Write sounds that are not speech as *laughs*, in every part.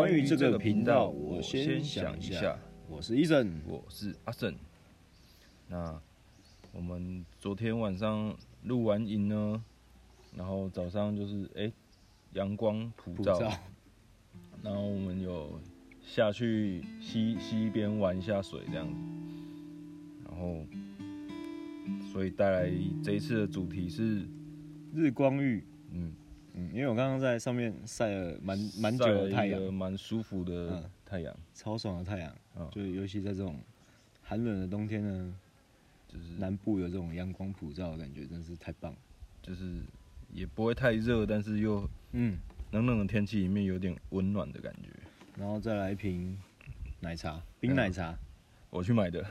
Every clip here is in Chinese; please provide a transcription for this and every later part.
关于这个频道，我先想一下。我是 Eason，我是阿胜。那我们昨天晚上录完影呢，然后早上就是哎，阳光普照，普照，然后我们有下去溪溪边玩一下水这样子，然后所以带来这一次的主题是日光浴，嗯。嗯，因为我刚刚在上面晒了蛮蛮久的太阳，蛮舒服的太阳，超爽的太阳，嗯，就尤其在这种寒冷的冬天呢，就是南部有这种阳光普照的感觉，真是太棒，就是也不会太热，但是又嗯，冷冷的天气里面有点温暖的感觉，然后再来一瓶奶茶，冰奶茶，我去买的，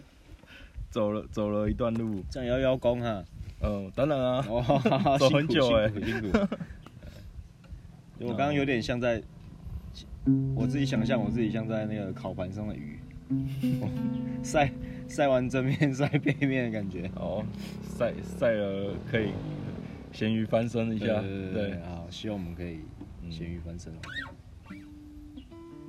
*laughs* 走了走了一段路，这样要邀功哈。嗯，当然啊，走很久哎，辛苦辛苦。*laughs* 我刚刚有点像在，我自己想象我自己像在那个烤盘上的鱼，*laughs* 晒晒完正面晒背面的感觉。哦，晒晒了可以咸鱼翻身一下，对，好，希望我们可以咸鱼翻身。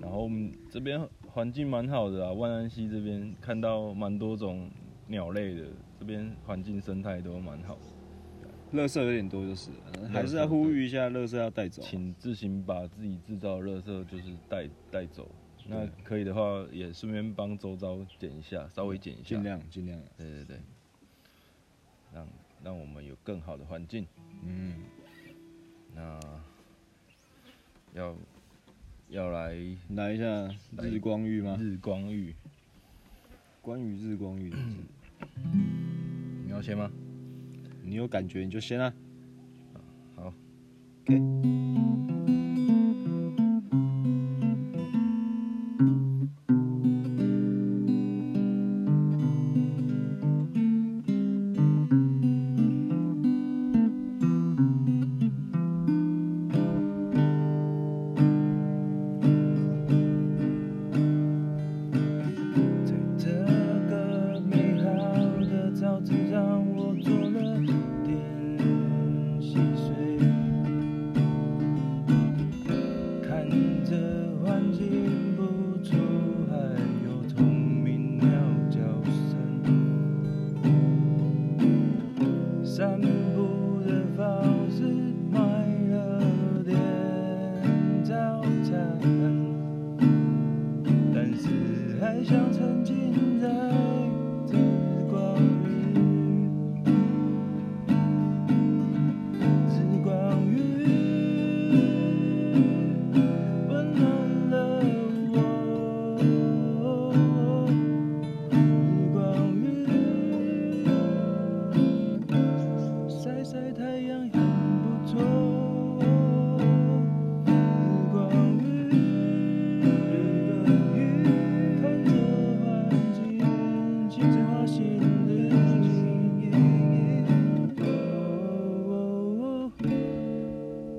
然后我们这边环境蛮好的啊，万安溪这边看到蛮多种鸟类的。这边环境生态都蛮好的，垃圾有点多就是，还是要呼吁一下，垃圾要带走，请自行把自己制造的垃圾就是带带走。那可以的话，也顺便帮周遭捡一下，稍微捡一下，尽量尽量。对对对，让让我们有更好的环境。嗯，那要要来来一下日光浴吗？日光浴，关于日光浴的事。你要先吗？你有感觉你就先啊。好。给。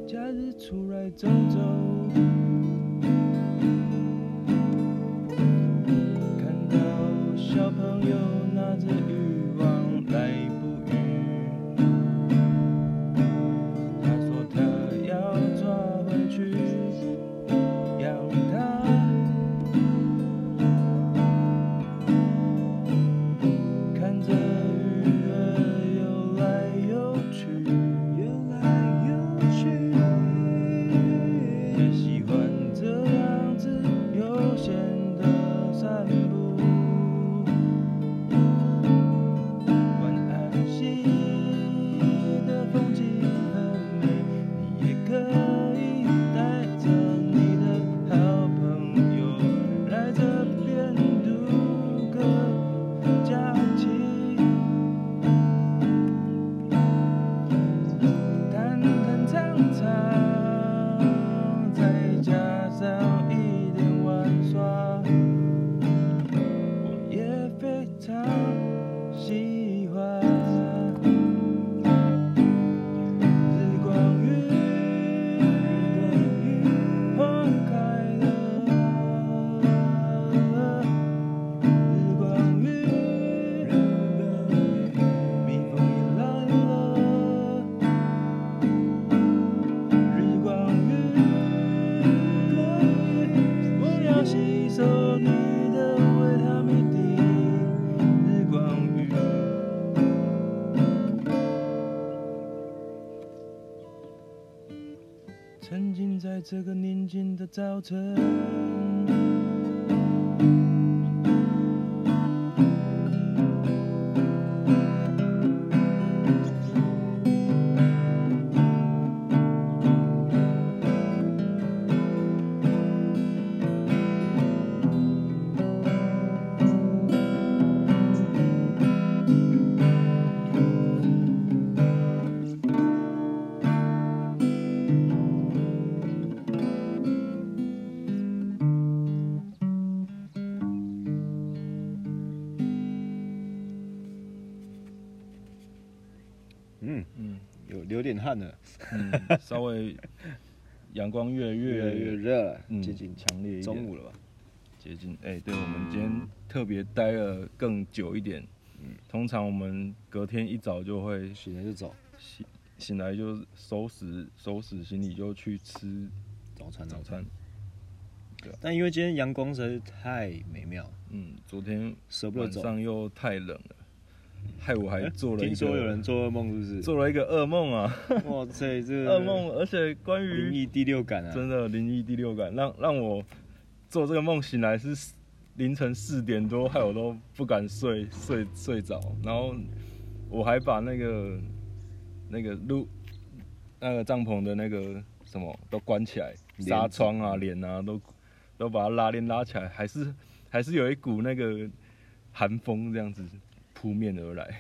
假日出来走走看到小朋友拿着雨沉浸在这个宁静的早晨。看了，嗯，稍微阳光越来越越来越热了，嗯，接近强烈一点，中午了吧？接近，哎、欸，对，我们今天特别待了更久一点，嗯，通常我们隔天一早就会醒来就走，醒醒来就收拾收拾行李就去吃早餐早餐，对，但因为今天阳光实在是太美妙，嗯，昨天舍不得走，晚上又太冷了。害我还做了一个，*laughs* 听说有人做噩梦，是不是？做了一个噩梦啊！哇塞，这个 *laughs* 噩梦，而且关于灵异第六感啊，真的灵异第六感，让让我做这个梦醒来是凌晨四点多，害我都不敢睡睡睡着，然后我还把那个那个路那个帐篷的那个什么都关起来，纱窗啊、帘啊都都把它拉链拉起来，还是还是有一股那个寒风这样子。扑面而来，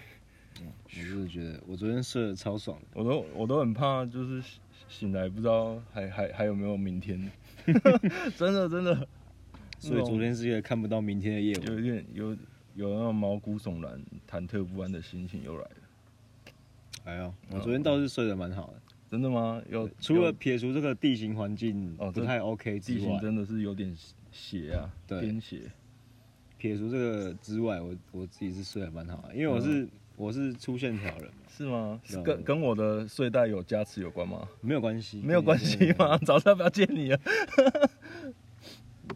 嗯，*laughs* 我是觉得我昨天睡得超爽的，我都我都很怕，就是醒来不知道还还还有没有明天，*laughs* 真的真的，所以昨天是一个看不到明天的夜晚，有一点有有那种毛骨悚然、忐忑不安的心情又来了。哎呦，我昨天倒是睡得蛮好的，真的吗？有除了撇除这个地形环境哦不太 OK 之外，地形真的是有点斜啊，偏邪。撇除这个之外，我我自己是睡得蛮好的，因为我是、嗯、我是粗线条人，是吗？是跟跟我的睡袋有加持有关吗？没有关系，没有关系吗？早上不要见你了，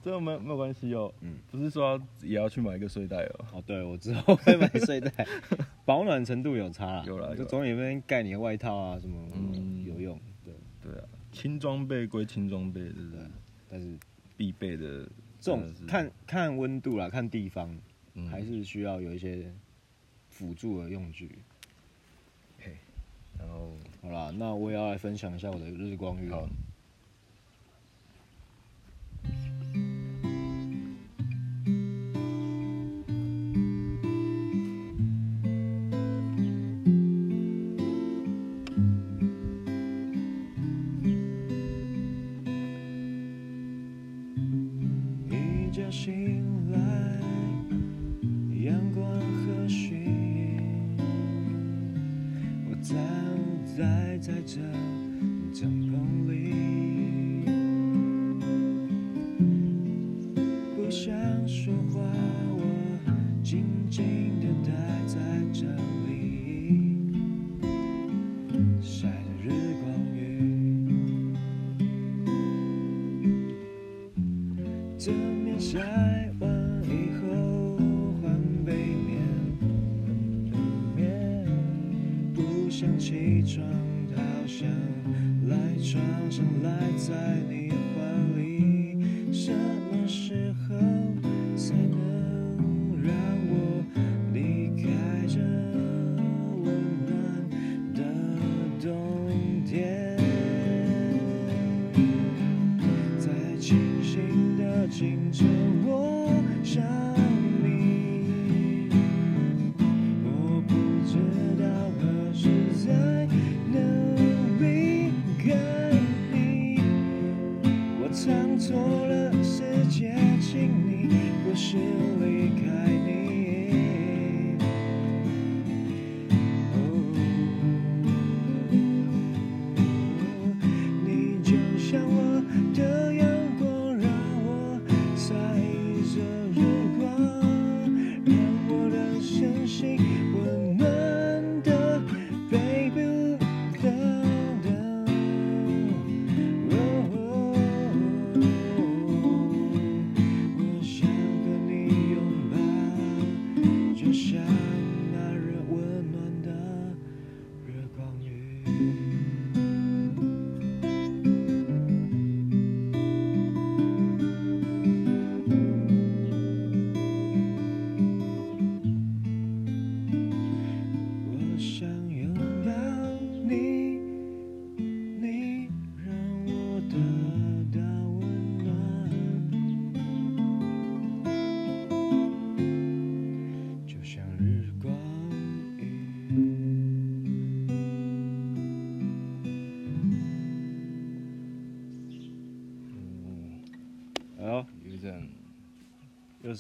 这个没没有关系哦。嗯，不是说也要去买一个睡袋哦。哦，对，我之后会买睡袋，保暖程度有差啦，*laughs* 有啦，就总有那边盖你的外套啊什么，嗯，有用。对对啊，轻装备归轻装备，对不对？但是必备的。这种看看温度啦，看地方，嗯、还是需要有一些辅助的用具。嘿，然后好啦，那我也要来分享一下我的日光浴。心。正面晒完以后换背面，不想起床，好想赖床上赖在你怀里。you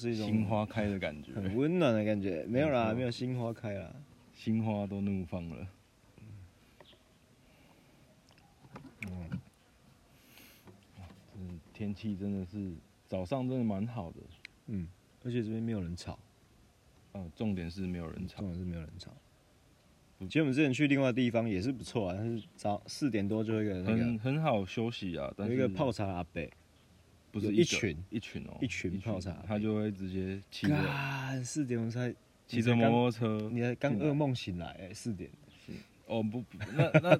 就是一种心花开的感觉，很温暖的感觉。没有啦，没有心花开啦，心花都怒放了。嗯，嗯，天气真的是早上真的蛮好的，嗯，而且这边没有人吵，啊，重点是没有人吵，重点是没有人吵。其实我们之前去另外地方也是不错啊，但是早四点多就会有那个很很好休息啊，但是有一个泡茶阿伯，不是一群一群哦，一群泡茶，他就会直接骑着四点钟才骑着摩托车，你还刚噩梦醒来哎，四点。哦不，那那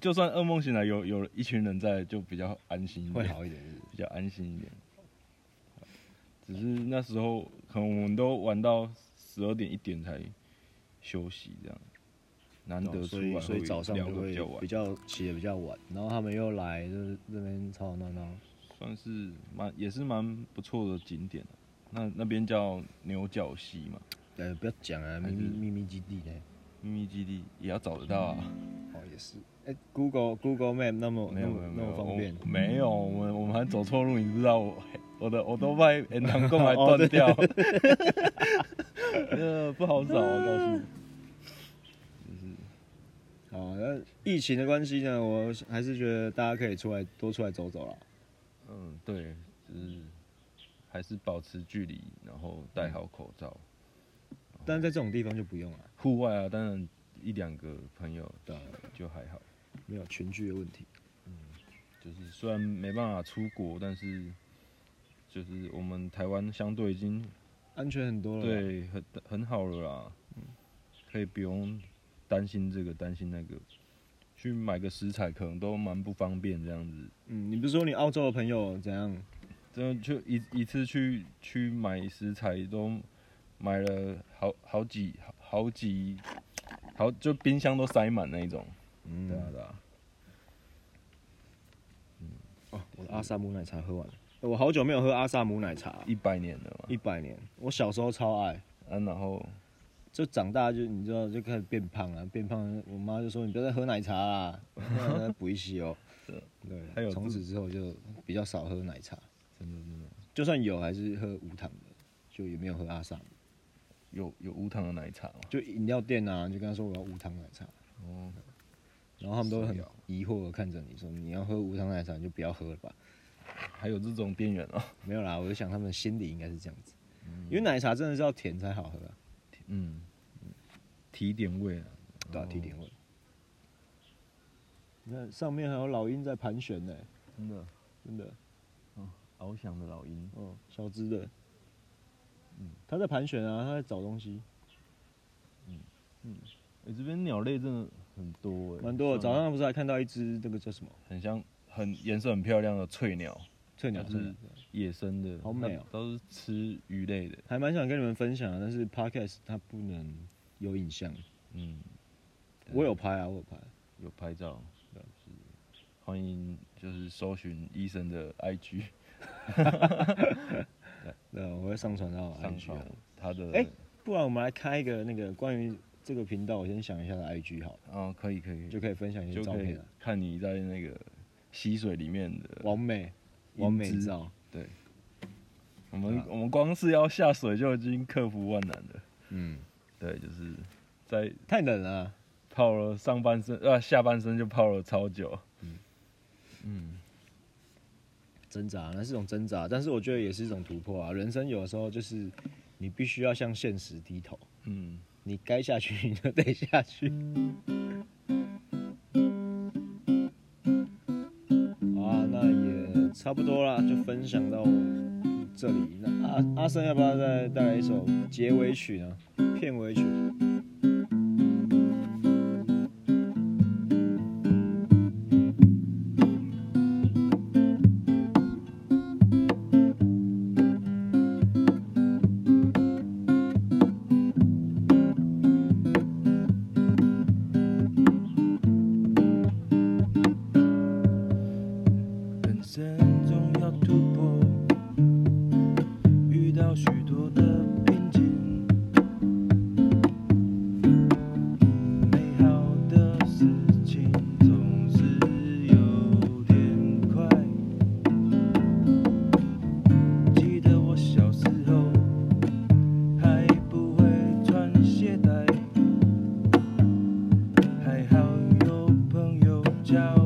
就算噩梦醒来有有一群人在，就比较安心一点，会好一点，比较安心一点。只是那时候可能我们都玩到十二点一点才休息，这样难得出来，所以早上就会比较起得比较晚，然后他们又来，就是这边吵吵闹闹，算是蛮也是蛮不错的景点。那那边叫牛角溪嘛？呃，不要讲啊，秘密秘密基地呢？秘密基地也要找得到啊！哦，也是。哎，Google Google Map 那么没有没有那么方便？没有，我们我们还走错路，你知道我我的我都 *laughs* 怕银行公还断掉，*laughs* 呃，不好找啊，告诉你。就是，好，那疫情的关系呢，我还是觉得大家可以出来多出来走走啦。嗯，对，就是还是保持距离，然后戴好口罩。但是在这种地方就不用了，户外啊，当然一两个朋友的就还好，没有群聚的问题。嗯，就是虽然没办法出国，但是就是我们台湾相对已经安全很多了，对，很很好了啦。嗯，可以不用担心这个担心那个，去买个食材可能都蛮不方便这样子。嗯，你不是说你澳洲的朋友怎样？真的就一一次去去买食材都。买了好好几好好几好，就冰箱都塞满那一种。嗯，对啊对啊。嗯，哦，我的阿萨姆奶茶喝完了。我好久没有喝阿萨姆奶茶，一百年了嘛。一百年，我小时候超爱。啊，然后就长大就你知道就开始变胖了，变胖，我妈就说你不要再喝奶茶啦，*laughs* 再补一些哦。对，还有从此之后就比较少喝奶茶，真的真的。就算有，还是喝无糖的，就也没有喝阿萨姆。有有无糖的奶茶吗？就饮料店啊，就跟他说我要无糖奶茶。哦。然后他们都很疑惑的看着你说，你要喝无糖奶茶你就不要喝了吧。还有这种店员哦？没有啦，我就想他们心里应该是这样子。嗯。因为奶茶真的是要甜才好喝啊。嗯。提点味啊。对啊，提点味。你看上面还有老鹰在盘旋呢。真的。真的。哦。翱翔的老鹰。哦。小只的。嗯，它在盘旋啊，它在找东西。嗯嗯，哎、欸，这边鸟类真的很多哎，蛮多的。早上不是还看到一只这个叫什么？很像，很颜色很漂亮的翠鸟。翠鸟是野生的，好美哦、喔。都是吃鱼类的，还蛮想跟你们分享的，但是 podcast 它不能有影像。嗯，我有拍啊，我有拍，有拍照。就是欢迎，就是搜寻医生的 IG。*laughs* 对，我会上传到上传他的。哎、欸，不然我们来开一个那个关于这个频道，我先想一下的 IG 好了。哦，可以可以，就可以分享一些照片。看你在那个溪水里面的完美完美照。对，我们、啊、我们光是要下水就已经克服万难了。嗯，对，就是在太冷了，泡了上半身啊下半身就泡了超久。嗯嗯。挣扎，那是一种挣扎，但是我觉得也是一种突破啊。人生有的时候就是你必须要向现实低头，嗯，你该下去你就得下去。好差不多啦，就分享到这里。那阿阿森要不要再带来一首结尾曲呢？片尾曲。Joe.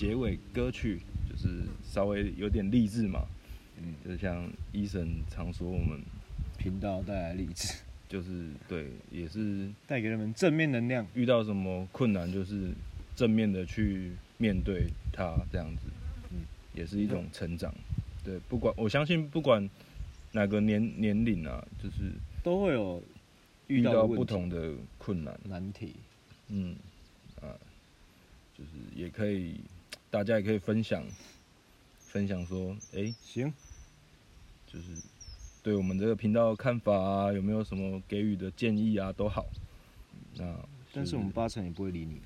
结尾歌曲就是稍微有点励志嘛，嗯，就像医生常说，我们频道带来励志，就是对，也是带给人们正面能量。遇到什么困难，就是正面的去面对它，这样子，嗯，也是一种成长。对，不管我相信，不管哪个年年龄啊，就是都会有遇遇到不同的困难，难题。嗯，啊，就是也可以，大家也可以分享，分享说，哎、行，就是对我们这个频道的看法啊，有没有什么给予的建议啊，都好。那但是我们八成也不会理你了。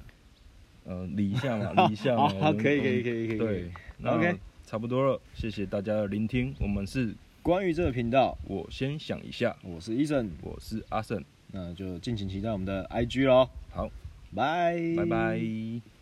呃理一下嘛，理一下嘛。*laughs* 好，可以，可以，可以，可以。对，那 OK 差不多了，谢谢大家的聆听。我们是关于这个频道，我先想一下，我是 Eason，我是阿胜，那就敬请期待我们的 IG 咯。好，拜拜拜。